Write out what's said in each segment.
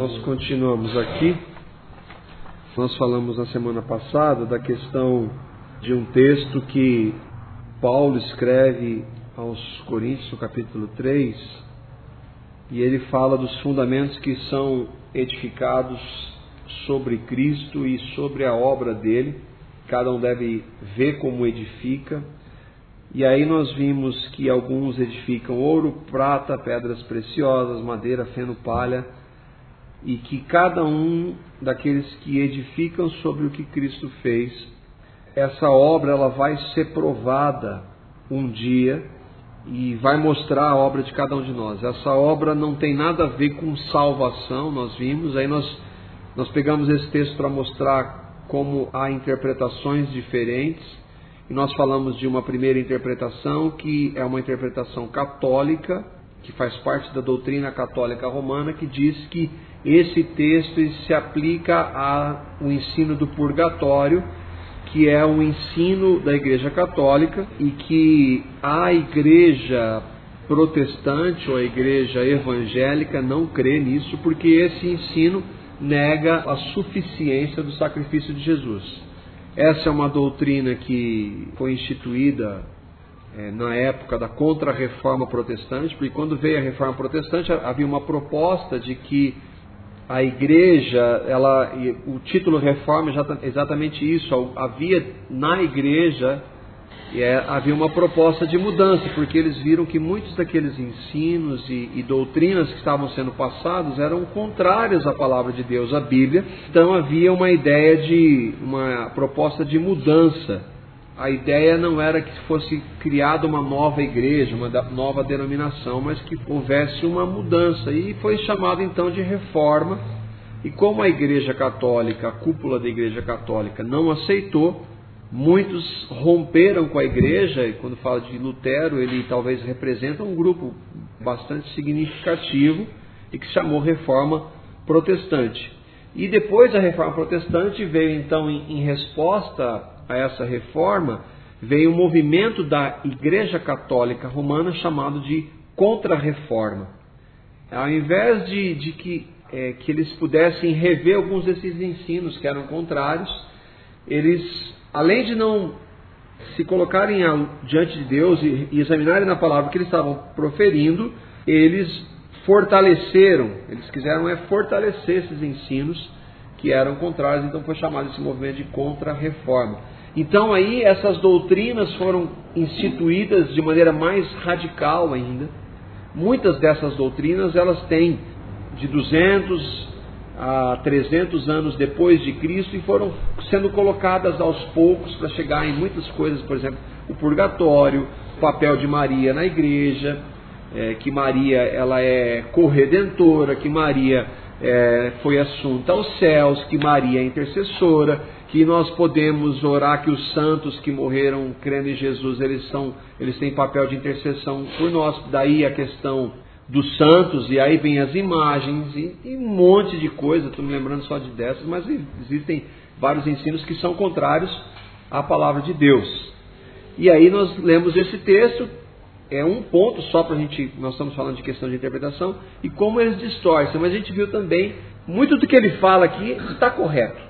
Nós continuamos aqui. Nós falamos na semana passada da questão de um texto que Paulo escreve aos Coríntios, no capítulo 3, e ele fala dos fundamentos que são edificados sobre Cristo e sobre a obra dele. Cada um deve ver como edifica. E aí nós vimos que alguns edificam ouro, prata, pedras preciosas, madeira, feno, palha, e que cada um daqueles que edificam sobre o que Cristo fez, essa obra ela vai ser provada um dia e vai mostrar a obra de cada um de nós. Essa obra não tem nada a ver com salvação, nós vimos, aí nós, nós pegamos esse texto para mostrar como há interpretações diferentes, e nós falamos de uma primeira interpretação que é uma interpretação católica, que faz parte da doutrina católica romana, que diz que esse texto se aplica ao ensino do purgatório, que é um ensino da Igreja Católica e que a Igreja protestante ou a Igreja evangélica não crê nisso, porque esse ensino nega a suficiência do sacrifício de Jesus. Essa é uma doutrina que foi instituída é, na época da contra-reforma protestante, porque quando veio a reforma protestante havia uma proposta de que a igreja, ela, o título reforma é exatamente isso, havia na igreja é, havia uma proposta de mudança, porque eles viram que muitos daqueles ensinos e, e, doutrinas que estavam sendo passados eram contrários à palavra de Deus, à Bíblia. Então havia uma ideia de uma proposta de mudança a ideia não era que fosse criada uma nova igreja, uma nova denominação, mas que houvesse uma mudança. E foi chamado então de reforma. E como a Igreja Católica, a cúpula da Igreja Católica, não aceitou, muitos romperam com a Igreja. E quando fala de Lutero, ele talvez representa um grupo bastante significativo e que chamou Reforma Protestante. E depois da Reforma Protestante veio então em, em resposta a essa reforma, veio um movimento da Igreja Católica Romana chamado de Contra-Reforma. Ao invés de, de que, é, que eles pudessem rever alguns desses ensinos que eram contrários, eles, além de não se colocarem diante de Deus e, e examinarem na palavra que eles estavam proferindo, eles fortaleceram, eles quiseram é fortalecer esses ensinos que eram contrários, então foi chamado esse movimento de contra-reforma. Então aí essas doutrinas foram instituídas de maneira mais radical ainda. Muitas dessas doutrinas elas têm de 200 a 300 anos depois de Cristo e foram sendo colocadas aos poucos para chegar em muitas coisas, por exemplo, o purgatório, o papel de Maria na igreja, é, que Maria ela é corredentora, que Maria é, foi assunta aos céus, que Maria é intercessora, que nós podemos orar que os santos que morreram crendo em Jesus, eles são, eles têm papel de intercessão por nós. Daí a questão dos santos, e aí vem as imagens e, e um monte de coisa, estou me lembrando só de dessas, mas existem vários ensinos que são contrários à palavra de Deus. E aí nós lemos esse texto, é um ponto só para a gente, nós estamos falando de questão de interpretação, e como eles distorcem, mas a gente viu também, muito do que ele fala aqui está correto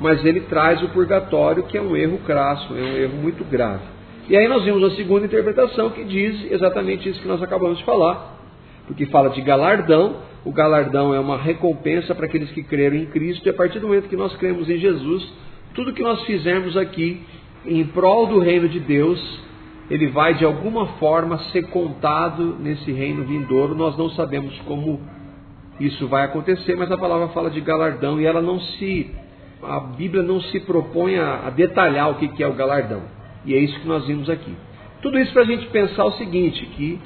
mas ele traz o purgatório, que é um erro crasso, é um erro muito grave. E aí nós vimos a segunda interpretação que diz exatamente isso que nós acabamos de falar, porque fala de galardão, o galardão é uma recompensa para aqueles que creram em Cristo, e a partir do momento que nós cremos em Jesus, tudo que nós fizermos aqui em prol do reino de Deus, ele vai de alguma forma ser contado nesse reino vindouro. Nós não sabemos como isso vai acontecer, mas a palavra fala de galardão e ela não se a Bíblia não se propõe a, a detalhar o que, que é o galardão. E é isso que nós vimos aqui. Tudo isso para a gente pensar o seguinte, que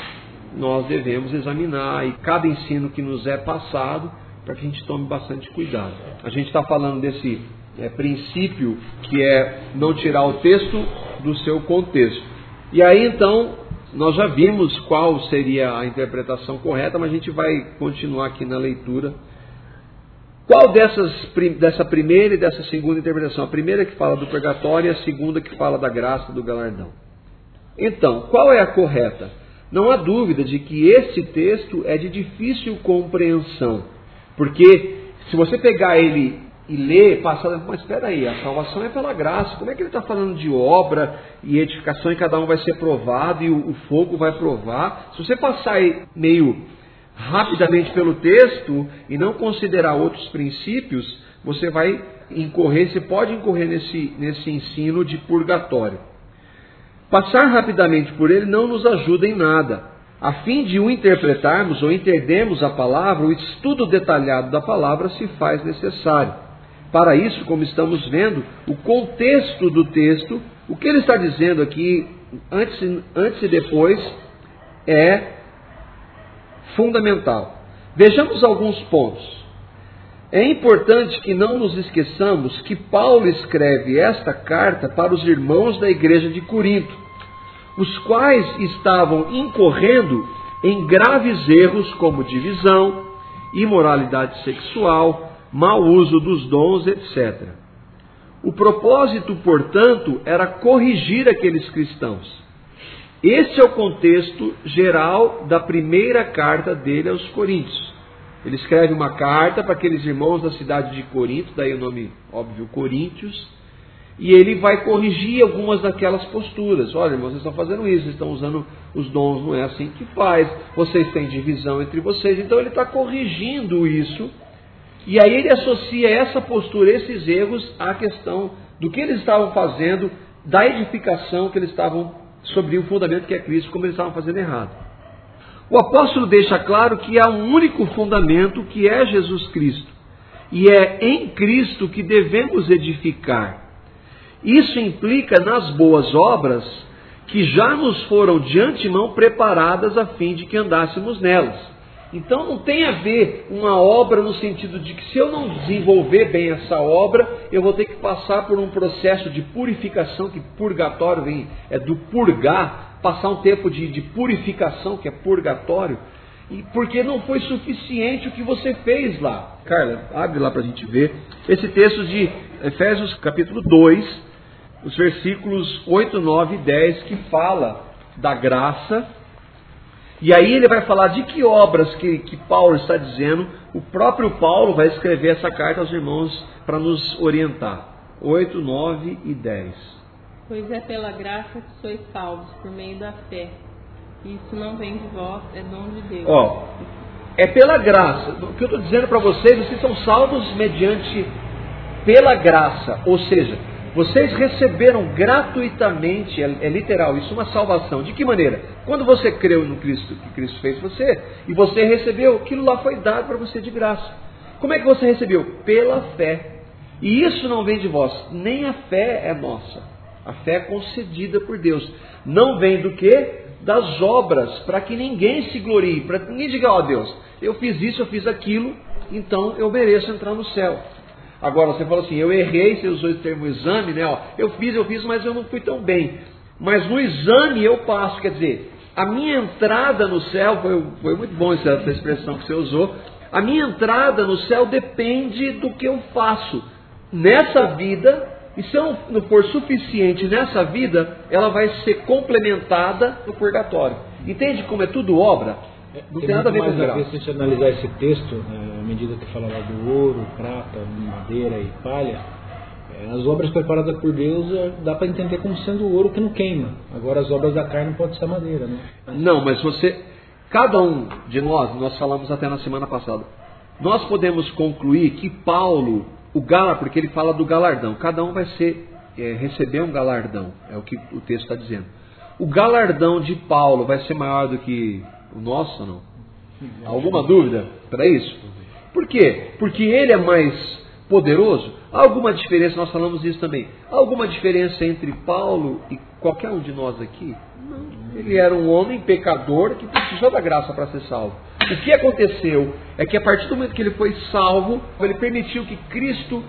nós devemos examinar e cada ensino que nos é passado para que a gente tome bastante cuidado. A gente está falando desse é, princípio que é não tirar o texto do seu contexto. E aí então nós já vimos qual seria a interpretação correta, mas a gente vai continuar aqui na leitura qual dessas, dessa primeira e dessa segunda interpretação? A primeira que fala do purgatório e a segunda que fala da graça do galardão. Então, qual é a correta? Não há dúvida de que este texto é de difícil compreensão. Porque se você pegar ele e ler, passar, mas espera aí, a salvação é pela graça. Como é que ele está falando de obra e edificação e cada um vai ser provado e o, o fogo vai provar? Se você passar meio rapidamente pelo texto e não considerar outros princípios, você vai incorrer, você pode incorrer nesse, nesse ensino de purgatório. Passar rapidamente por ele não nos ajuda em nada. A fim de o interpretarmos ou entendermos a palavra, o estudo detalhado da palavra se faz necessário. Para isso, como estamos vendo, o contexto do texto, o que ele está dizendo aqui, antes, antes e depois, é fundamental. Vejamos alguns pontos. É importante que não nos esqueçamos que Paulo escreve esta carta para os irmãos da igreja de Corinto, os quais estavam incorrendo em graves erros como divisão, imoralidade sexual, mau uso dos dons, etc. O propósito, portanto, era corrigir aqueles cristãos. Este é o contexto geral da primeira carta dele aos Coríntios. Ele escreve uma carta para aqueles irmãos da cidade de Corinto, daí o nome óbvio Coríntios, e ele vai corrigir algumas daquelas posturas. Olha, irmãos, vocês estão fazendo isso, vocês estão usando os dons, não é assim que faz, vocês têm divisão entre vocês. Então ele está corrigindo isso, e aí ele associa essa postura, esses erros, à questão do que eles estavam fazendo, da edificação que eles estavam sobre o fundamento que é Cristo, como eles estavam fazendo errado. O apóstolo deixa claro que há um único fundamento que é Jesus Cristo. E é em Cristo que devemos edificar. Isso implica nas boas obras que já nos foram de antemão preparadas a fim de que andássemos nelas. Então não tem a ver uma obra no sentido de que se eu não desenvolver bem essa obra, eu vou ter que passar por um processo de purificação, que purgatório vem, é do purgar, passar um tempo de, de purificação, que é purgatório, e porque não foi suficiente o que você fez lá. Carla, abre lá para a gente ver. Esse texto de Efésios capítulo 2, os versículos 8, 9 e 10, que fala da graça. E aí ele vai falar de que obras que, que Paulo está dizendo. O próprio Paulo vai escrever essa carta aos irmãos para nos orientar. 8, 9 e 10. Pois é pela graça que sois salvos, por meio da fé. Isso não vem de vós, é dom de Deus. Ó, é pela graça. O que eu estou dizendo para vocês, vocês são salvos mediante pela graça. Ou seja, vocês receberam gratuitamente, é, é, literal, isso uma salvação. De que maneira? Quando você creu no Cristo, que Cristo fez você, e você recebeu, aquilo lá foi dado para você de graça. Como é que você recebeu? Pela fé. E isso não vem de vós, nem a fé é nossa. A fé é concedida por Deus. Não vem do que? Das obras, para que ninguém se glorie, para que ninguém diga, ó oh, Deus, eu fiz isso, eu fiz aquilo, então eu mereço entrar no céu. Agora você fala assim, eu errei, você usou o termo exame, né? Ó, eu fiz, eu fiz, mas eu não fui tão bem. Mas no exame eu passo, quer dizer, a minha entrada no céu, foi, foi muito bom essa, essa expressão que você usou, a minha entrada no céu depende do que eu faço nessa vida e se não, não for suficiente nessa vida, ela vai ser complementada no purgatório. Entende como é tudo obra? Não tem, tem nada a ver com graça. Se a gente analisar esse texto, né, à medida que fala lá do ouro, prata, madeira e palha, é, as obras preparadas por Deus é, dá para entender como sendo o ouro que não queima. Agora as obras da carne pode ser madeira, né? Não, mas você, cada um de nós, nós falamos até na semana passada, nós podemos concluir que Paulo o galar, porque ele fala do galardão. Cada um vai ser é, receber um galardão, é o que o texto está dizendo. O galardão de Paulo vai ser maior do que o nosso, não? Alguma dúvida para isso? Por quê? Porque ele é mais poderoso? Há alguma diferença? Nós falamos isso também. Há alguma diferença entre Paulo e qualquer um de nós aqui? Não. Ele era um homem pecador que precisou da graça para ser salvo. O que aconteceu é que a partir do momento que ele foi salvo, ele permitiu que Cristo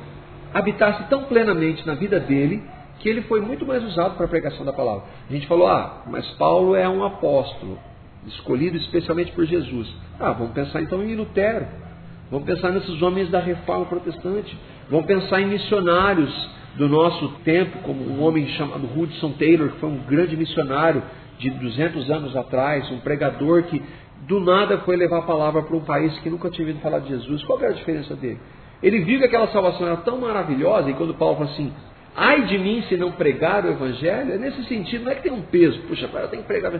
habitasse tão plenamente na vida dele que ele foi muito mais usado para a pregação da palavra. A gente falou, ah, mas Paulo é um apóstolo, escolhido especialmente por Jesus. Ah, vamos pensar então em Lutero. Vamos pensar nesses homens da reforma protestante. Vamos pensar em missionários do nosso tempo, como um homem chamado Hudson Taylor, que foi um grande missionário de 200 anos atrás, um pregador que do nada foi levar a palavra para um país que nunca tinha ouvido falar de Jesus. Qual era a diferença dele? Ele viu que aquela salvação era tão maravilhosa, e quando Paulo fala assim, ai de mim se não pregar o evangelho, é nesse sentido, não é que tem um peso, puxa, eu tenho que pregar.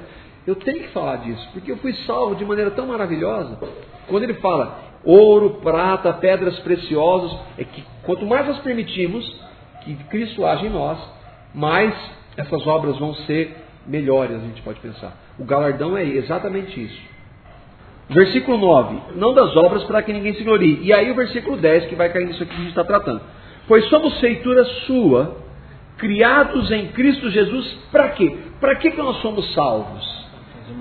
Eu tenho que falar disso, porque eu fui salvo de maneira tão maravilhosa. Quando ele fala ouro, prata, pedras preciosas, é que quanto mais nós permitimos que Cristo age em nós, mais essas obras vão ser melhores, a gente pode pensar. O galardão é exatamente isso. Versículo 9: Não das obras para que ninguém se glorie. E aí o versículo 10, que vai cair nisso aqui que a gente está tratando. Pois somos feitura sua, criados em Cristo Jesus, para quê? Para que, nós somos salvos?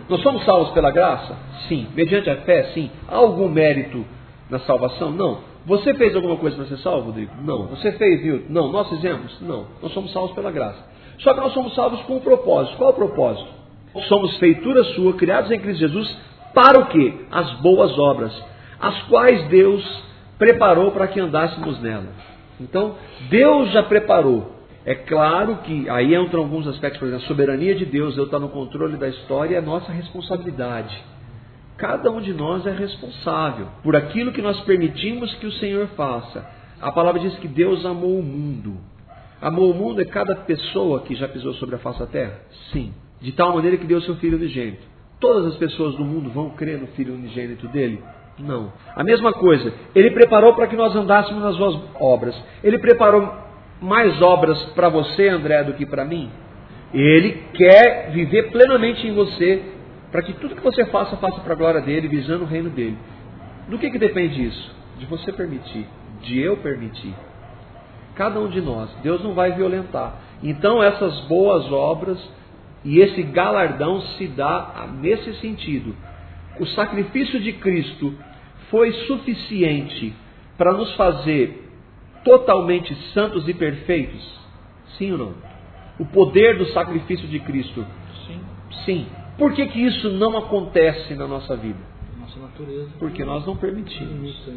Nós somos salvos pela graça? Sim. Mediante a fé? Sim. Há algum mérito na salvação? Não. Você fez alguma coisa para ser salvo, Rodrigo? Não. Você fez, viu? Não. Nós fizemos? Não. Nós somos salvos pela graça. Só que nós somos salvos com um propósito. Qual o propósito? Somos feitura sua, criados em Cristo Jesus, para o quê? As boas obras, as quais Deus preparou para que andássemos nela. Então, Deus já preparou. É claro que aí entram alguns aspectos, por exemplo, a soberania de Deus, eu estar no controle da história, é nossa responsabilidade. Cada um de nós é responsável por aquilo que nós permitimos que o Senhor faça. A palavra diz que Deus amou o mundo. Amou o mundo é cada pessoa que já pisou sobre a face da terra? Sim. De tal maneira que deu seu Filho unigênito. Todas as pessoas do mundo vão crer no Filho unigênito dele? Não. A mesma coisa, ele preparou para que nós andássemos nas suas obras. Ele preparou mais obras para você, André, do que para mim? Ele quer viver plenamente em você, para que tudo que você faça, faça para a glória dele, visando o reino dele. Do que, que depende isso? De você permitir, de eu permitir. Cada um de nós. Deus não vai violentar. Então, essas boas obras e esse galardão se dá nesse sentido. O sacrifício de Cristo foi suficiente para nos fazer totalmente santos e perfeitos? Sim ou não? O poder do sacrifício de Cristo? Sim. Sim. Por que, que isso não acontece na nossa vida? Nossa natureza. Porque nós não permitimos. Isso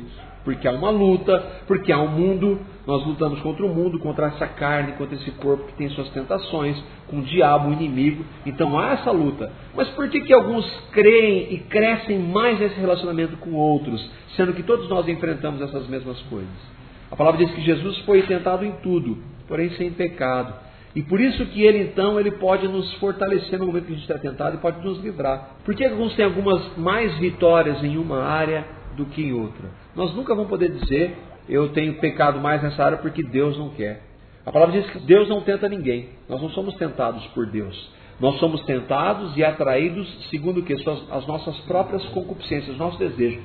porque há uma luta, porque há um mundo, nós lutamos contra o mundo, contra essa carne, contra esse corpo que tem suas tentações, com o diabo, o inimigo. Então há essa luta. Mas por que, que alguns creem e crescem mais nesse relacionamento com outros, sendo que todos nós enfrentamos essas mesmas coisas? A palavra diz que Jesus foi tentado em tudo, porém sem pecado. E por isso que ele então ele pode nos fortalecer no momento que a gente está tentado e pode nos livrar. Por que alguns têm algumas mais vitórias em uma área do que em outra? Nós nunca vamos poder dizer, eu tenho pecado mais nessa área porque Deus não quer. A palavra diz que Deus não tenta ninguém. Nós não somos tentados por Deus. Nós somos tentados e atraídos segundo o que? As nossas próprias concupiscências, nossos desejos.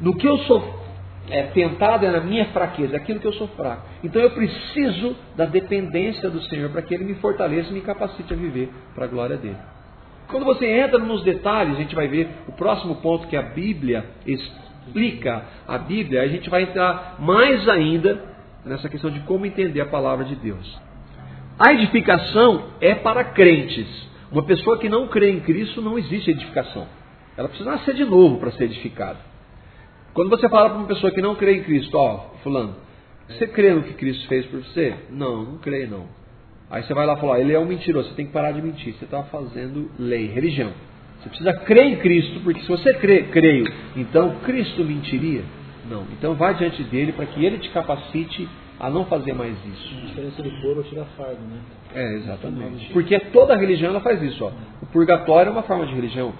No que eu sou é, tentado é na minha fraqueza, é aquilo que eu sou fraco. Então eu preciso da dependência do Senhor para que Ele me fortaleça e me capacite a viver para a glória dele. Quando você entra nos detalhes, a gente vai ver o próximo ponto que a Bíblia explica a Bíblia, a gente vai entrar mais ainda nessa questão de como entender a palavra de Deus. A edificação é para crentes. Uma pessoa que não crê em Cristo não existe edificação. Ela precisa nascer de novo para ser edificada. Quando você fala para uma pessoa que não crê em Cristo, ó, fulano, você crê no que Cristo fez por você? Não, não creio não. Aí você vai lá falar, ele é um mentiroso, você tem que parar de mentir, você está fazendo lei, religião. Você precisa crer em Cristo, porque se você crê, creio, então Cristo mentiria? Não. Então vai diante dele para que ele te capacite a não fazer mais isso. A diferença de pôr ou tirar fardo, né? É, exatamente. Porque toda religião ela faz isso. Ó. O purgatório é uma forma de religião.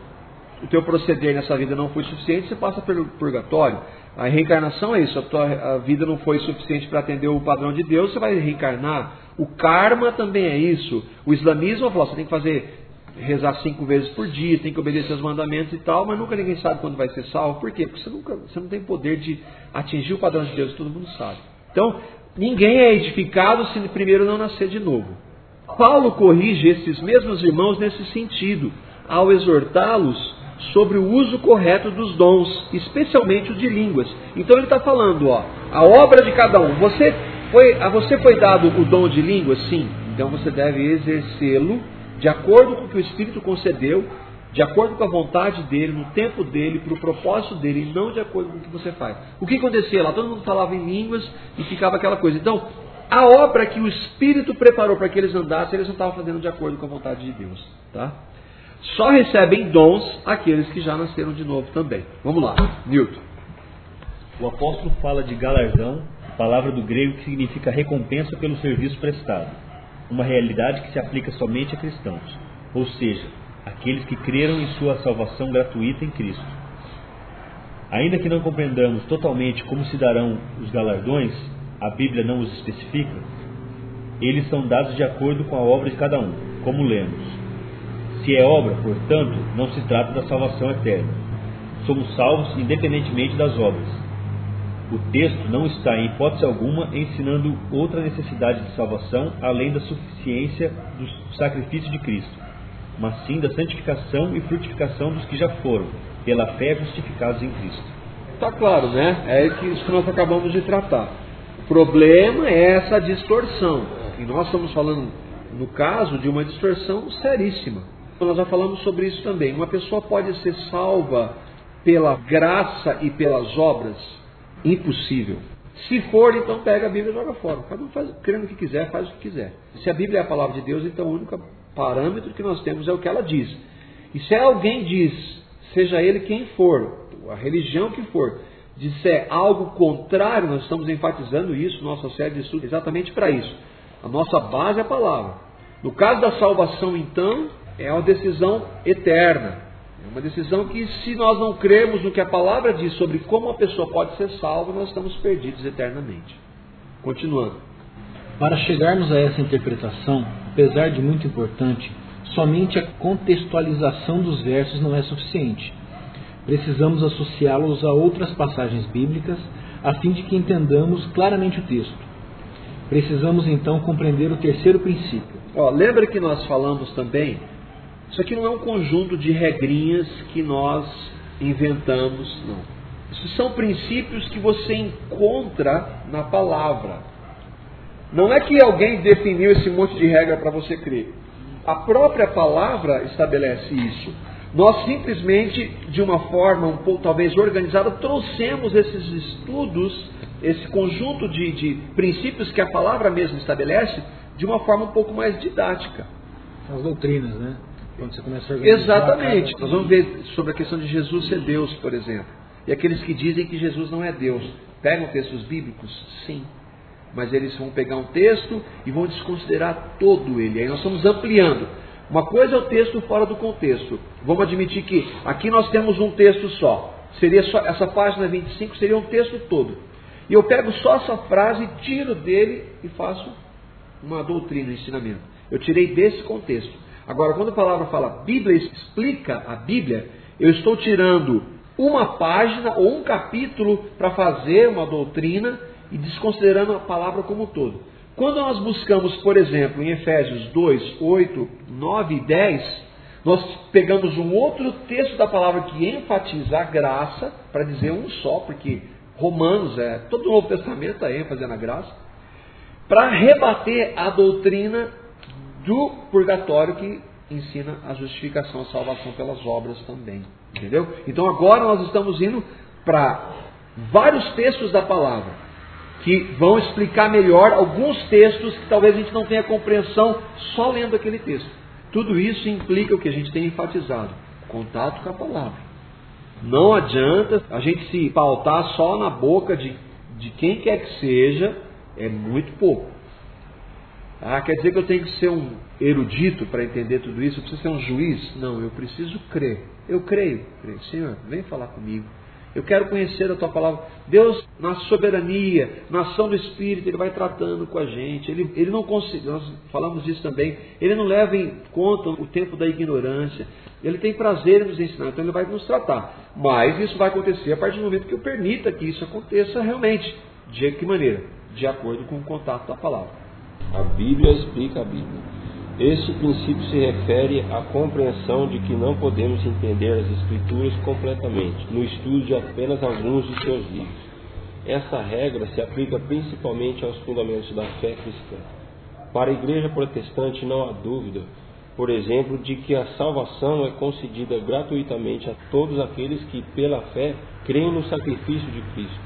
O teu proceder nessa vida não foi suficiente, você passa pelo purgatório. A reencarnação é isso. A tua a vida não foi suficiente para atender o padrão de Deus, você vai reencarnar. O karma também é isso. O islamismo fala, você tem que fazer rezar cinco vezes por dia, tem que obedecer os mandamentos e tal, mas nunca ninguém sabe quando vai ser salvo. Por quê? Porque você, nunca, você não tem poder de atingir o padrão de Deus, todo mundo sabe. Então, ninguém é edificado se primeiro não nascer de novo. Paulo corrige esses mesmos irmãos nesse sentido, ao exortá-los sobre o uso correto dos dons, especialmente o de línguas. Então ele está falando, ó, a obra de cada um. Você foi, a você foi dado o dom de línguas? Sim. Então você deve exercê-lo de acordo com o que o Espírito concedeu, de acordo com a vontade dele, no tempo dele, para o propósito dele, e não de acordo com o que você faz. O que acontecia lá? Todo mundo falava em línguas e ficava aquela coisa. Então, a obra que o Espírito preparou para que eles andassem, eles não estavam fazendo de acordo com a vontade de Deus. Tá? Só recebem dons aqueles que já nasceram de novo também. Vamos lá, Newton. O apóstolo fala de galardão, palavra do grego que significa recompensa pelo serviço prestado, uma realidade que se aplica somente a cristãos, ou seja, aqueles que creram em sua salvação gratuita em Cristo. Ainda que não compreendamos totalmente como se darão os galardões, a Bíblia não os especifica, eles são dados de acordo com a obra de cada um, como lemos. Se é obra, portanto, não se trata da salvação eterna. Somos salvos independentemente das obras o texto não está, em hipótese alguma, ensinando outra necessidade de salvação além da suficiência do sacrifício de Cristo, mas sim da santificação e frutificação dos que já foram, pela fé justificados em Cristo. Está claro, né? É isso que nós acabamos de tratar. O problema é essa distorção. E nós estamos falando, no caso, de uma distorção seríssima. Nós já falamos sobre isso também. Uma pessoa pode ser salva pela graça e pelas obras Impossível. Se for, então pega a Bíblia e joga fora. Cada um faz, crendo o que quiser, faz o que quiser. Se a Bíblia é a palavra de Deus, então o único parâmetro que nós temos é o que ela diz. E se alguém diz, seja ele quem for, a religião que for, disser algo contrário, nós estamos enfatizando isso, nossa série de estudos, exatamente para isso. A nossa base é a palavra. No caso da salvação, então, é uma decisão eterna. É uma decisão que, se nós não cremos no que a palavra diz sobre como a pessoa pode ser salva, nós estamos perdidos eternamente. Continuando. Para chegarmos a essa interpretação, apesar de muito importante, somente a contextualização dos versos não é suficiente. Precisamos associá-los a outras passagens bíblicas a fim de que entendamos claramente o texto. Precisamos então compreender o terceiro princípio. Ó, lembra que nós falamos também isso aqui não é um conjunto de regrinhas que nós inventamos, não. Isso são princípios que você encontra na palavra. Não é que alguém definiu esse monte de regra para você crer. A própria palavra estabelece isso. Nós simplesmente, de uma forma um pouco talvez organizada, trouxemos esses estudos, esse conjunto de, de princípios que a palavra mesmo estabelece, de uma forma um pouco mais didática. As doutrinas, né? Quando você começa a. Exatamente. Nós vamos ver sobre a questão de Jesus ser Deus, por exemplo. E aqueles que dizem que Jesus não é Deus. Pegam textos bíblicos? Sim. Mas eles vão pegar um texto e vão desconsiderar todo ele. Aí nós estamos ampliando. Uma coisa é o texto fora do contexto. Vamos admitir que aqui nós temos um texto só. Seria só essa página 25 seria um texto todo. E eu pego só essa frase, tiro dele e faço uma doutrina, um ensinamento. Eu tirei desse contexto. Agora, quando a palavra fala Bíblia explica a Bíblia, eu estou tirando uma página ou um capítulo para fazer uma doutrina e desconsiderando a palavra como um todo. Quando nós buscamos, por exemplo, em Efésios 2, 8, 9 e 10, nós pegamos um outro texto da palavra que enfatiza a graça, para dizer um só, porque Romanos é, todo o Novo Testamento é ênfase na graça, para rebater a doutrina do purgatório que ensina a justificação, a salvação pelas obras também. Entendeu? Então agora nós estamos indo para vários textos da palavra que vão explicar melhor alguns textos que talvez a gente não tenha compreensão só lendo aquele texto. Tudo isso implica o que a gente tem enfatizado: contato com a palavra. Não adianta a gente se pautar só na boca de, de quem quer que seja, é muito pouco. Ah, quer dizer que eu tenho que ser um erudito para entender tudo isso? Eu preciso ser um juiz? Não, eu preciso crer. Eu creio. creio. Senhor, vem falar comigo. Eu quero conhecer a tua palavra. Deus, na soberania, na ação do Espírito, Ele vai tratando com a gente. Ele, ele não consegue, nós falamos disso também, Ele não leva em conta o tempo da ignorância. Ele tem prazer em nos ensinar, então Ele vai nos tratar. Mas isso vai acontecer a partir do momento que eu permita que isso aconteça realmente. De que maneira? De acordo com o contato da palavra. A Bíblia explica a Bíblia. Este princípio se refere à compreensão de que não podemos entender as Escrituras completamente, no estudo de apenas alguns de seus livros. Essa regra se aplica principalmente aos fundamentos da fé cristã. Para a Igreja Protestante não há dúvida, por exemplo, de que a salvação é concedida gratuitamente a todos aqueles que, pela fé, creem no sacrifício de Cristo.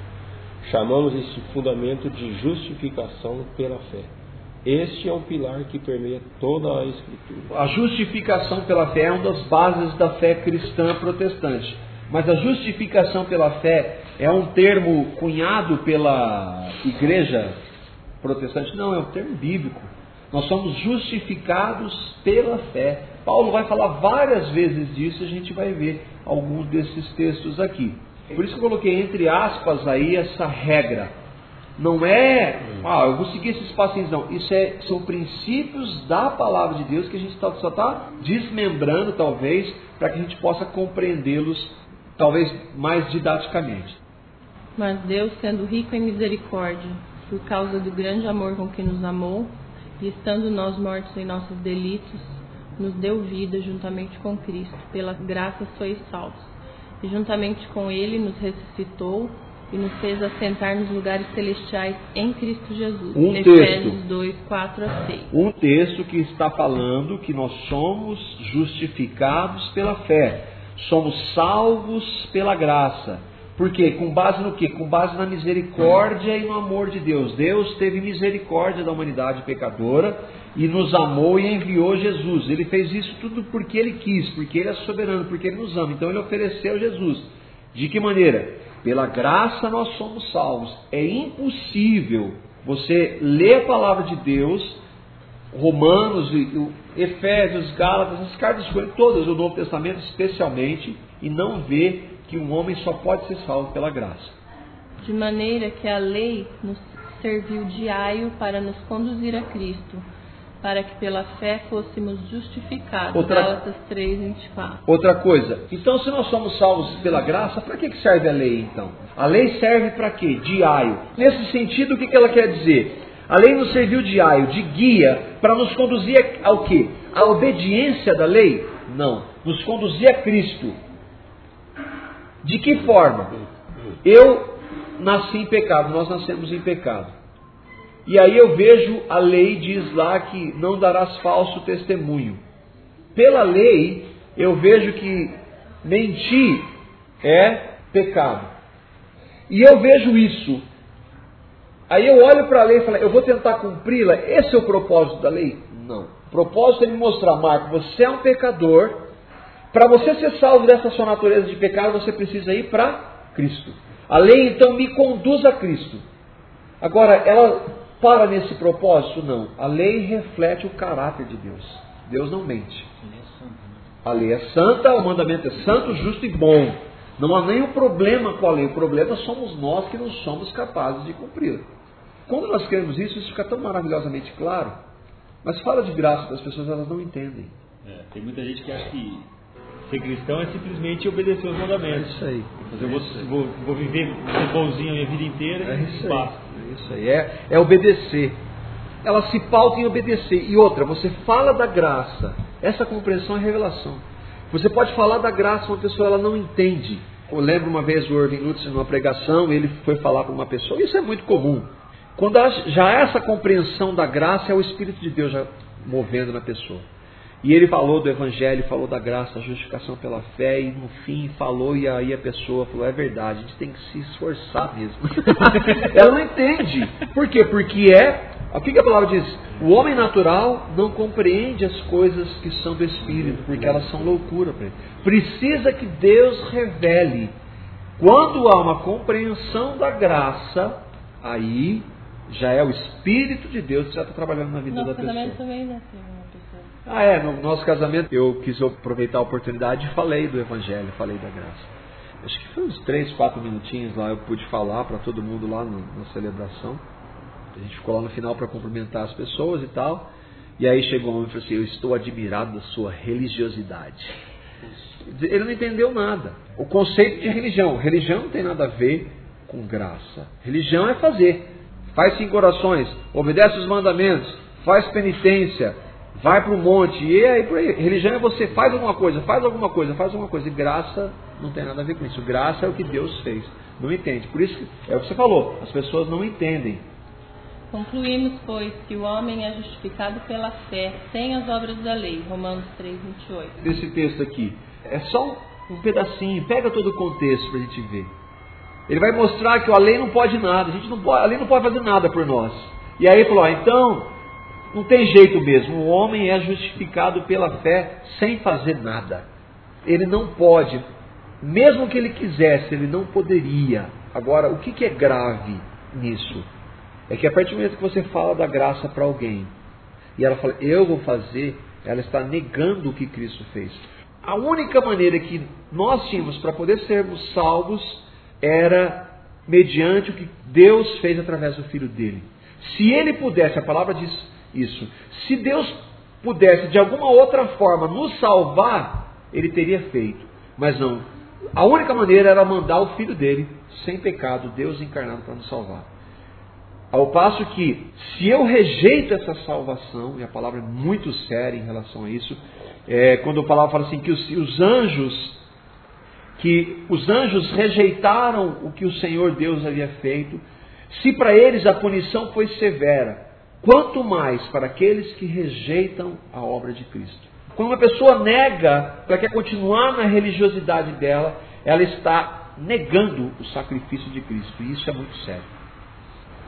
Chamamos este fundamento de justificação pela fé. Este é um pilar que permeia toda a Escritura. A justificação pela fé é uma das bases da fé cristã protestante. Mas a justificação pela fé é um termo cunhado pela igreja protestante? Não, é um termo bíblico. Nós somos justificados pela fé. Paulo vai falar várias vezes disso, a gente vai ver alguns desses textos aqui. Por isso que eu coloquei entre aspas aí essa regra. Não é, ah, eu vou seguir esses passinhos, não. Isso é, são princípios da palavra de Deus que a gente tá, só está desmembrando, talvez, para que a gente possa compreendê-los, talvez mais didaticamente. Mas Deus, sendo rico em misericórdia, por causa do grande amor com que nos amou, e estando nós mortos em nossos delitos, nos deu vida juntamente com Cristo. Pela graça sois salvos. E juntamente com Ele nos ressuscitou e nos fez assentar nos lugares celestiais em Cristo Jesus. Um Efésios texto. 2, 4 a 6. Um texto que está falando que nós somos justificados pela fé, somos salvos pela graça. Por quê? Com base no quê? Com base na misericórdia e no amor de Deus. Deus teve misericórdia da humanidade pecadora e nos amou e enviou Jesus. Ele fez isso tudo porque ele quis, porque ele é soberano, porque ele nos ama. Então ele ofereceu Jesus. De que maneira? Pela graça nós somos salvos. É impossível você ler a palavra de Deus, Romanos, Efésios, Gálatas, as cartas todas, o Novo Testamento especialmente, e não ver que um homem só pode ser salvo pela graça. De maneira que a lei nos serviu de aio para nos conduzir a Cristo, para que pela fé fôssemos justificados. Outra- Gálatas 3, 24. Outra coisa, então se nós somos salvos pela graça, para que serve a lei então? A lei serve para quê? De aio. Nesse sentido, o que que ela quer dizer? A lei nos serviu de aio, de guia, para nos conduzir ao quê? A obediência da lei? Não. Nos conduzir a Cristo. De que forma? Eu nasci em pecado, nós nascemos em pecado. E aí eu vejo a lei diz lá que não darás falso testemunho. Pela lei, eu vejo que mentir é pecado. E eu vejo isso. Aí eu olho para a lei e falo, eu vou tentar cumpri-la. Esse é o propósito da lei? Não. O propósito é me mostrar, Marco, você é um pecador. Para você ser salvo dessa sua natureza de pecado, você precisa ir para Cristo. A lei então me conduz a Cristo. Agora, ela para nesse propósito? Não. A lei reflete o caráter de Deus. Deus não mente. A lei é santa, o mandamento é santo, justo e bom. Não há nenhum problema com a lei. O problema somos nós que não somos capazes de cumpri-la. Quando nós queremos isso, isso fica tão maravilhosamente claro. Mas fala de graça das pessoas, elas não entendem. É, tem muita gente que acha que ser cristão é simplesmente obedecer os mandamentos. É isso aí. Mas eu vou, vou, vou viver ser bonzinho a minha vida inteira É e isso aí. É isso aí. É, é obedecer. Ela se pauta em obedecer. E outra, você fala da graça. Essa compreensão é revelação. Você pode falar da graça, uma pessoa ela não entende. Eu lembro uma vez o Irving Lutz numa pregação, ele foi falar para uma pessoa, isso é muito comum. Quando já há essa compreensão da graça, é o Espírito de Deus já movendo na pessoa. E ele falou do Evangelho, falou da graça, da justificação pela fé, e no fim falou, e aí a pessoa falou: é verdade, a gente tem que se esforçar mesmo. Ela não entende. Por quê? Porque é. O que que a palavra diz? O homem natural não compreende as coisas que são do Espírito, porque elas são loucura para ele. Precisa que Deus revele. Quando há uma compreensão da graça, aí já é o Espírito de Deus que já está trabalhando na vida Nosso da pessoa. também né, assim, pessoa. Ah, é, no nosso casamento eu quis aproveitar a oportunidade e falei do Evangelho, falei da graça. Acho que foi uns três, quatro minutinhos lá eu pude falar para todo mundo lá no- na celebração. A gente ficou lá no final para cumprimentar as pessoas e tal. E aí chegou um homem e falou assim: Eu estou admirado da sua religiosidade. Ele não entendeu nada. O conceito de religião. Religião não tem nada a ver com graça. Religião é fazer. Faz cinco orações, obedece os mandamentos, faz penitência, vai para o monte. E aí, por aí. Religião é você faz alguma coisa, faz alguma coisa, faz alguma coisa. E graça não tem nada a ver com isso. Graça é o que Deus fez. Não entende. Por isso é o que você falou. As pessoas não entendem. Concluímos, pois, que o homem é justificado pela fé, sem as obras da lei. Romanos 3, 28. desse texto aqui. É só um, um pedacinho, pega todo o contexto para a gente ver. Ele vai mostrar que a lei não pode nada, a, gente não pode, a lei não pode fazer nada por nós. E aí ele falou, ó, então, Não tem jeito mesmo. O homem é justificado pela fé sem fazer nada. Ele não pode, mesmo que ele quisesse, ele não poderia. Agora, o que, que é grave nisso? É que a partir do momento que você fala da graça para alguém e ela fala, eu vou fazer, ela está negando o que Cristo fez. A única maneira que nós tínhamos para poder sermos salvos era mediante o que Deus fez através do Filho dele. Se ele pudesse, a palavra diz isso, se Deus pudesse de alguma outra forma nos salvar, ele teria feito. Mas não. A única maneira era mandar o Filho dele, sem pecado, Deus encarnado para nos salvar. Ao passo que, se eu rejeito essa salvação, e a palavra é muito séria em relação a isso, é, quando a palavra fala assim que os, os anjos, que os anjos rejeitaram o que o Senhor Deus havia feito, se para eles a punição foi severa, quanto mais para aqueles que rejeitam a obra de Cristo. Quando uma pessoa nega, ela quer continuar na religiosidade dela, ela está negando o sacrifício de Cristo, e isso é muito sério.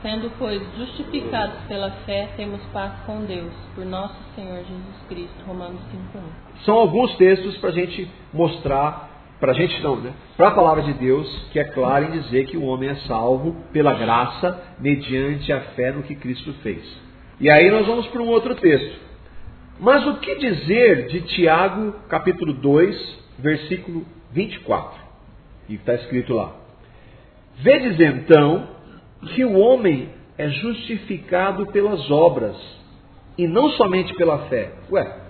Sendo, pois, justificados pela fé, temos paz com Deus, por nosso Senhor Jesus Cristo. Romanos 5.1. São alguns textos para a gente mostrar, para a gente não, né? Para a palavra de Deus, que é clara em dizer que o homem é salvo pela graça, mediante a fé no que Cristo fez. E aí nós vamos para um outro texto. Mas o que dizer de Tiago, capítulo 2, versículo 24? E está escrito lá. Vedes então que o homem é justificado pelas obras e não somente pela fé. Ué,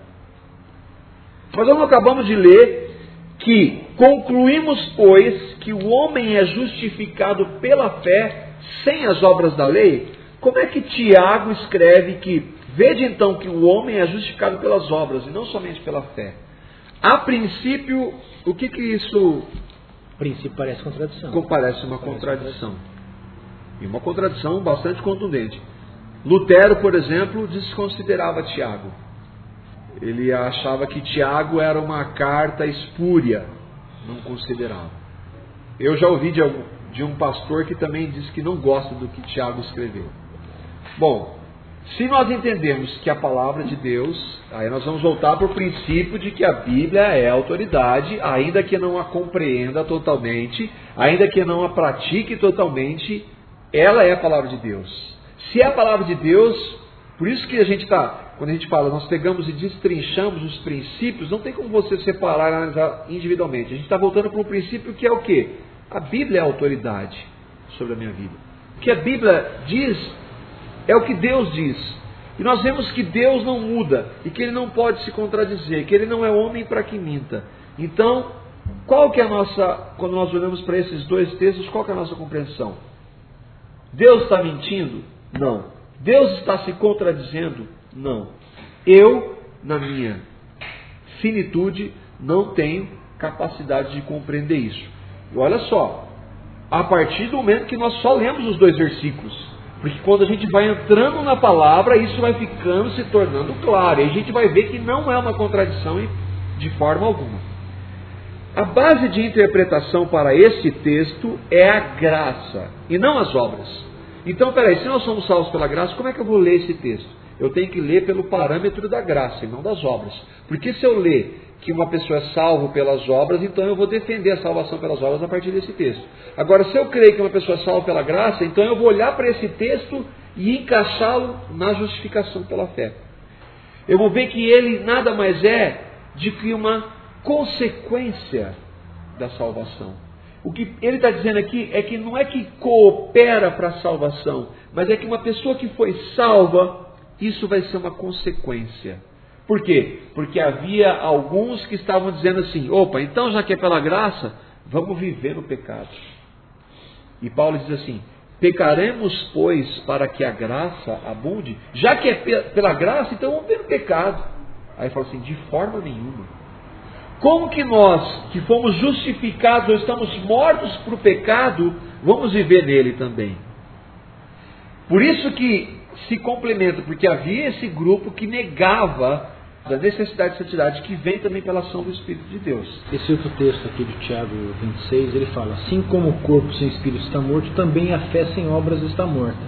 mas nós acabamos de ler que concluímos, pois, que o homem é justificado pela fé sem as obras da lei. Como é que Tiago escreve que, veja então que o homem é justificado pelas obras e não somente pela fé? A princípio, o que que isso. A princípio parece contradição. Parece uma contradição. E uma contradição bastante contundente. Lutero, por exemplo, desconsiderava Tiago. Ele achava que Tiago era uma carta espúria, não considerava. Eu já ouvi de, de um pastor que também disse que não gosta do que Tiago escreveu. Bom, se nós entendemos que a palavra de Deus, aí nós vamos voltar para o princípio de que a Bíblia é autoridade, ainda que não a compreenda totalmente, ainda que não a pratique totalmente, ela é a palavra de Deus. Se é a palavra de Deus, por isso que a gente está, quando a gente fala, nós pegamos e destrinchamos os princípios, não tem como você separar e analisar individualmente. A gente está voltando para um princípio que é o quê? A Bíblia é a autoridade sobre a minha vida. O que a Bíblia diz é o que Deus diz. E nós vemos que Deus não muda e que Ele não pode se contradizer, que Ele não é homem para que minta. Então, qual que é a nossa, quando nós olhamos para esses dois textos, qual que é a nossa compreensão? Deus está mentindo? Não. Deus está se contradizendo? Não. Eu, na minha finitude, não tenho capacidade de compreender isso. E olha só, a partir do momento que nós só lemos os dois versículos, porque quando a gente vai entrando na palavra, isso vai ficando, se tornando claro, e a gente vai ver que não é uma contradição de forma alguma. A base de interpretação para este texto é a graça e não as obras. Então, peraí, se nós somos salvos pela graça, como é que eu vou ler esse texto? Eu tenho que ler pelo parâmetro da graça e não das obras. Porque se eu ler que uma pessoa é salva pelas obras, então eu vou defender a salvação pelas obras a partir desse texto. Agora, se eu creio que uma pessoa é salva pela graça, então eu vou olhar para esse texto e encaixá-lo na justificação pela fé. Eu vou ver que ele nada mais é de que uma consequência da salvação. O que ele está dizendo aqui é que não é que coopera para a salvação, mas é que uma pessoa que foi salva, isso vai ser uma consequência. Por quê? Porque havia alguns que estavam dizendo assim: opa, então já que é pela graça, vamos viver no pecado. E Paulo diz assim: pecaremos, pois, para que a graça abunde? Já que é pela graça, então vamos ver no pecado. Aí fala assim: de forma nenhuma. Como que nós, que fomos justificados, ou estamos mortos para o pecado, vamos viver nele também? Por isso que se complementa, porque havia esse grupo que negava a necessidade de santidade que vem também pela ação do Espírito de Deus. Esse outro texto aqui de Tiago 26, ele fala: Assim como o corpo sem espírito está morto, também a fé sem obras está morta.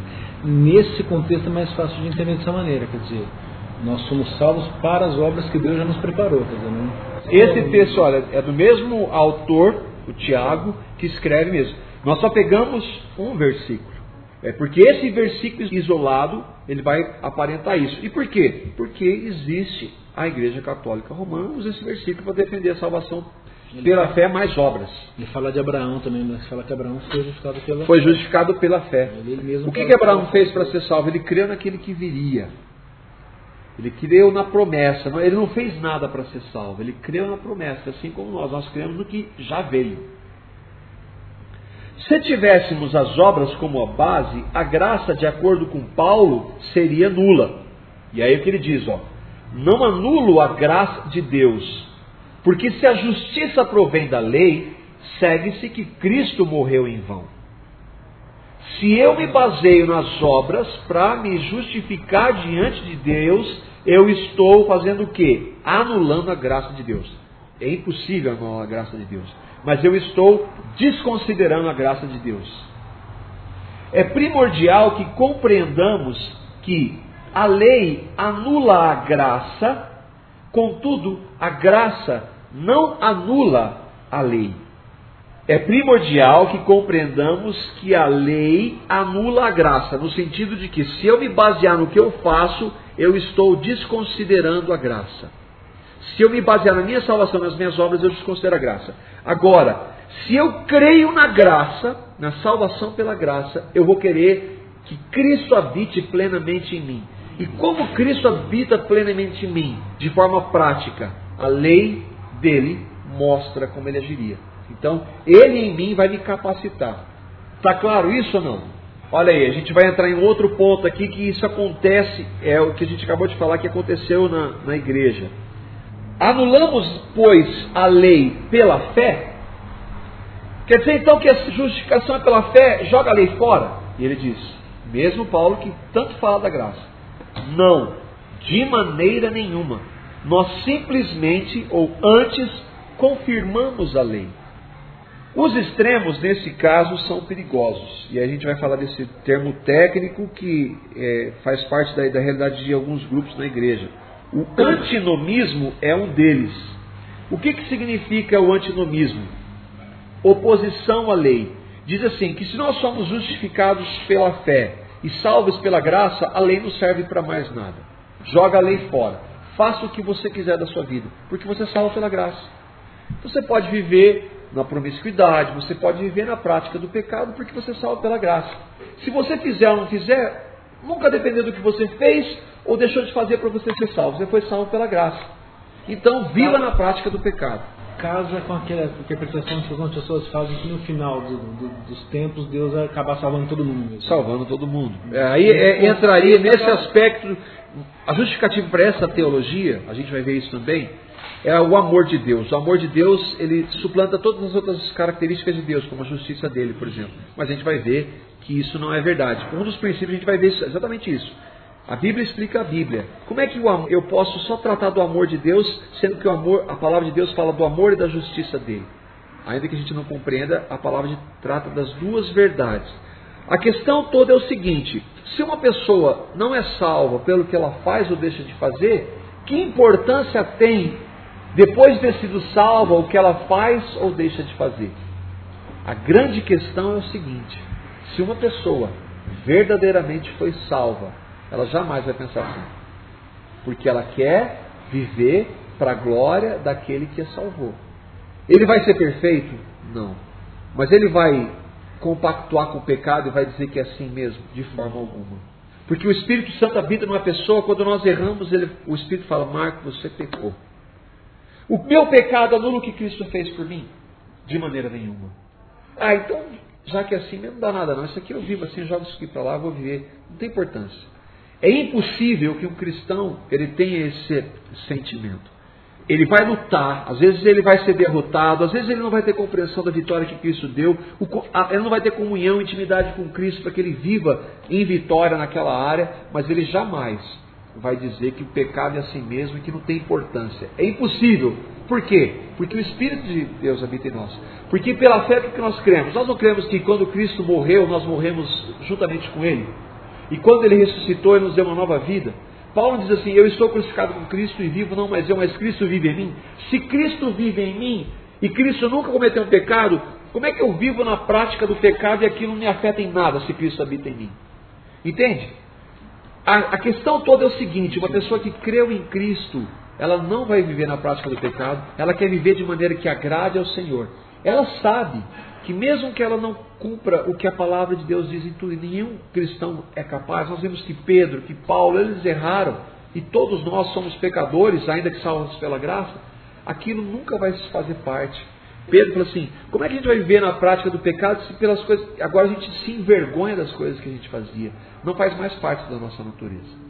nesse contexto é mais fácil de entender dessa maneira, quer dizer, nós somos salvos para as obras que Deus já nos preparou, quer dizer, não... Esse texto, olha, é do mesmo autor, o Tiago, que escreve mesmo. Nós só pegamos um versículo. É porque esse versículo isolado, ele vai aparentar isso. E por quê? Porque existe a Igreja Católica Romana, usa esse versículo para defender a salvação pela fé mais obras. Ele fala de Abraão também, mas fala que Abraão foi justificado pela Foi justificado pela fé. O que, que Abraão fez para ser salvo? Ele creu naquele que viria. Ele creu na promessa. Ele não fez nada para ser salvo. Ele creu na promessa, assim como nós. Nós cremos no que já veio. Se tivéssemos as obras como a base, a graça, de acordo com Paulo, seria nula. E aí o que ele diz, ó, não anulo a graça de Deus, porque se a justiça provém da lei, segue-se que Cristo morreu em vão. Se eu me baseio nas obras para me justificar diante de Deus, eu estou fazendo o quê? Anulando a graça de Deus. É impossível anular a graça de Deus mas eu estou desconsiderando a graça de Deus. É primordial que compreendamos que a lei anula a graça, contudo, a graça não anula a lei. É primordial que compreendamos que a lei anula a graça, no sentido de que se eu me basear no que eu faço, eu estou desconsiderando a graça. Se eu me basear na minha salvação, nas minhas obras, eu desconsidero a graça. Agora, se eu creio na graça, na salvação pela graça, eu vou querer que Cristo habite plenamente em mim. E como Cristo habita plenamente em mim, de forma prática, a lei dele mostra como ele agiria. Então, ele em mim vai me capacitar. Está claro isso ou não? Olha aí, a gente vai entrar em outro ponto aqui que isso acontece, é o que a gente acabou de falar que aconteceu na, na igreja. Anulamos, pois, a lei pela fé? Quer dizer então que a justificação é pela fé, joga a lei fora? E ele diz, mesmo Paulo que tanto fala da graça, não, de maneira nenhuma. Nós simplesmente ou antes confirmamos a lei. Os extremos, nesse caso, são perigosos. E a gente vai falar desse termo técnico que é, faz parte da, da realidade de alguns grupos na igreja. O antinomismo é um deles. O que, que significa o antinomismo? Oposição à lei. Diz assim: que se nós somos justificados pela fé e salvos pela graça, a lei não serve para mais nada. Joga a lei fora. Faça o que você quiser da sua vida, porque você é salvo pela graça. Você pode viver na promiscuidade, você pode viver na prática do pecado, porque você é salvo pela graça. Se você fizer ou não fizer, nunca depender do que você fez ou deixou de fazer para você ser salvo. Você foi salvo pela graça. Então, viva na prática do pecado. Casa com aquela interpretação que algumas pessoas fazem que no final do, do, dos tempos Deus vai acabar salvando todo mundo. Mesmo. Salvando todo mundo. É, aí é, entraria nesse aspecto. A justificativa para essa teologia, a gente vai ver isso também, é o amor de Deus. O amor de Deus, ele suplanta todas as outras características de Deus, como a justiça dele, por exemplo. Mas a gente vai ver que isso não é verdade. Um dos princípios a gente vai ver exatamente isso. A Bíblia explica a Bíblia. Como é que eu posso só tratar do amor de Deus, sendo que o amor, a palavra de Deus fala do amor e da justiça dele? Ainda que a gente não compreenda, a palavra de, trata das duas verdades. A questão toda é o seguinte: se uma pessoa não é salva pelo que ela faz ou deixa de fazer, que importância tem, depois de ter sido salva, o que ela faz ou deixa de fazer? A grande questão é o seguinte: se uma pessoa verdadeiramente foi salva, ela jamais vai pensar assim. Porque ela quer viver para a glória daquele que a salvou. Ele vai ser perfeito? Não. Mas ele vai compactuar com o pecado e vai dizer que é assim mesmo? De forma alguma. Porque o Espírito Santo habita numa pessoa, quando nós erramos, ele, o Espírito fala: Marco, você pecou. O meu pecado anula o que Cristo fez por mim? De maneira nenhuma. Ah, então, já que é assim, não dá nada não. Isso aqui eu vivo assim, jogo isso aqui para lá, vou viver. Não tem importância. É impossível que um cristão ele tenha esse sentimento. Ele vai lutar, às vezes ele vai ser derrotado, às vezes ele não vai ter compreensão da vitória que Cristo deu, ele não vai ter comunhão, intimidade com Cristo para que ele viva em vitória naquela área, mas ele jamais vai dizer que o pecado é assim mesmo e que não tem importância. É impossível. Por quê? Porque o Espírito de Deus habita em nós. Porque pela fé que nós cremos, nós não cremos que quando Cristo morreu, nós morremos juntamente com Ele. E quando ele ressuscitou, ele nos deu uma nova vida. Paulo diz assim: Eu estou crucificado com Cristo e vivo, não mais eu, mas Cristo vive em mim. Se Cristo vive em mim e Cristo nunca cometeu um pecado, como é que eu vivo na prática do pecado e aquilo não me afeta em nada se Cristo habita em mim? Entende? A, a questão toda é o seguinte: uma pessoa que creu em Cristo, ela não vai viver na prática do pecado, ela quer viver de maneira que agrade ao Senhor. Ela sabe que mesmo que ela não cumpra o que a palavra de Deus diz em tudo, nenhum cristão é capaz. Nós vemos que Pedro, que Paulo, eles erraram, e todos nós somos pecadores, ainda que salvos pela graça, aquilo nunca vai se fazer parte. Pedro falou assim: como é que a gente vai viver na prática do pecado se pelas coisas. Agora a gente se envergonha das coisas que a gente fazia. Não faz mais parte da nossa natureza.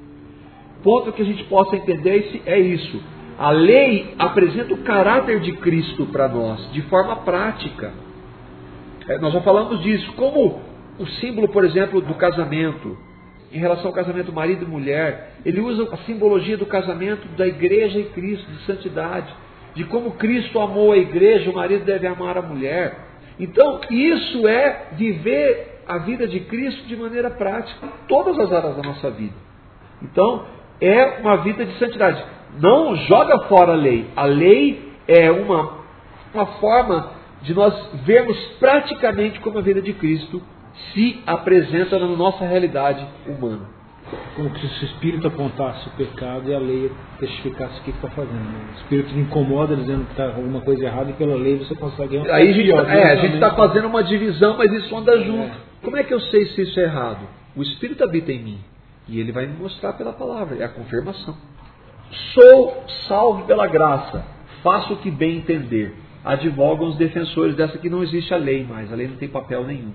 Ponto que a gente possa entender é isso. A lei apresenta o caráter de Cristo para nós, de forma prática. É, nós já falamos disso. Como o símbolo, por exemplo, do casamento, em relação ao casamento marido e mulher, ele usa a simbologia do casamento da igreja e Cristo, de santidade, de como Cristo amou a igreja, o marido deve amar a mulher. Então, isso é viver a vida de Cristo de maneira prática, em todas as áreas da nossa vida. Então, é uma vida de santidade. Não joga fora a lei. A lei é uma, uma forma de nós vermos praticamente como a vida de Cristo se apresenta na nossa realidade humana. Como se o Espírito apontasse o pecado e a lei testificasse o que está fazendo. O Espírito incomoda dizendo que está alguma coisa errada e pela lei você consegue... Aí a gente está é, tá fazendo uma divisão, mas isso anda junto. É. Como é que eu sei se isso é errado? O Espírito habita em mim e ele vai me mostrar pela palavra, é a confirmação. Sou salvo pela graça, faço o que bem entender advogam os defensores dessa que não existe a lei mais, a lei não tem papel nenhum.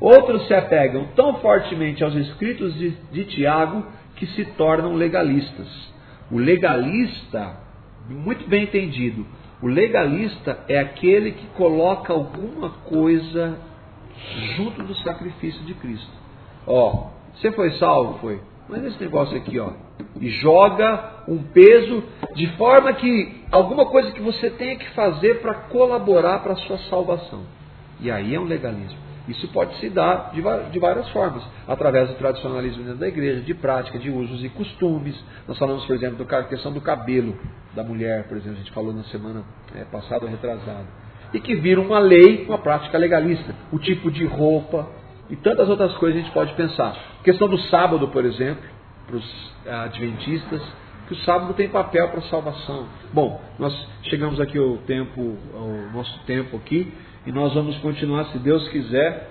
Outros se apegam tão fortemente aos escritos de, de Tiago que se tornam legalistas. O legalista, muito bem entendido, o legalista é aquele que coloca alguma coisa junto do sacrifício de Cristo. Ó, você foi salvo? Foi. Mas esse negócio aqui, ó, e joga um peso de forma que alguma coisa que você tenha que fazer para colaborar para a sua salvação. E aí é um legalismo. Isso pode se dar de várias formas, através do tradicionalismo dentro da igreja, de prática, de usos e costumes. Nós falamos, por exemplo, da questão do cabelo da mulher, por exemplo, a gente falou na semana é, passada retrasada. E que vira uma lei, uma prática legalista. O tipo de roupa e tantas outras coisas a gente pode pensar. A questão do sábado, por exemplo, para os adventistas, que o sábado tem papel para salvação. Bom, nós chegamos aqui ao tempo, ao nosso tempo aqui, e nós vamos continuar, se Deus quiser,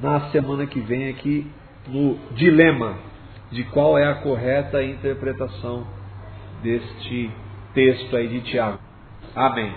na semana que vem aqui no dilema de qual é a correta interpretação deste texto aí de Tiago. Amém.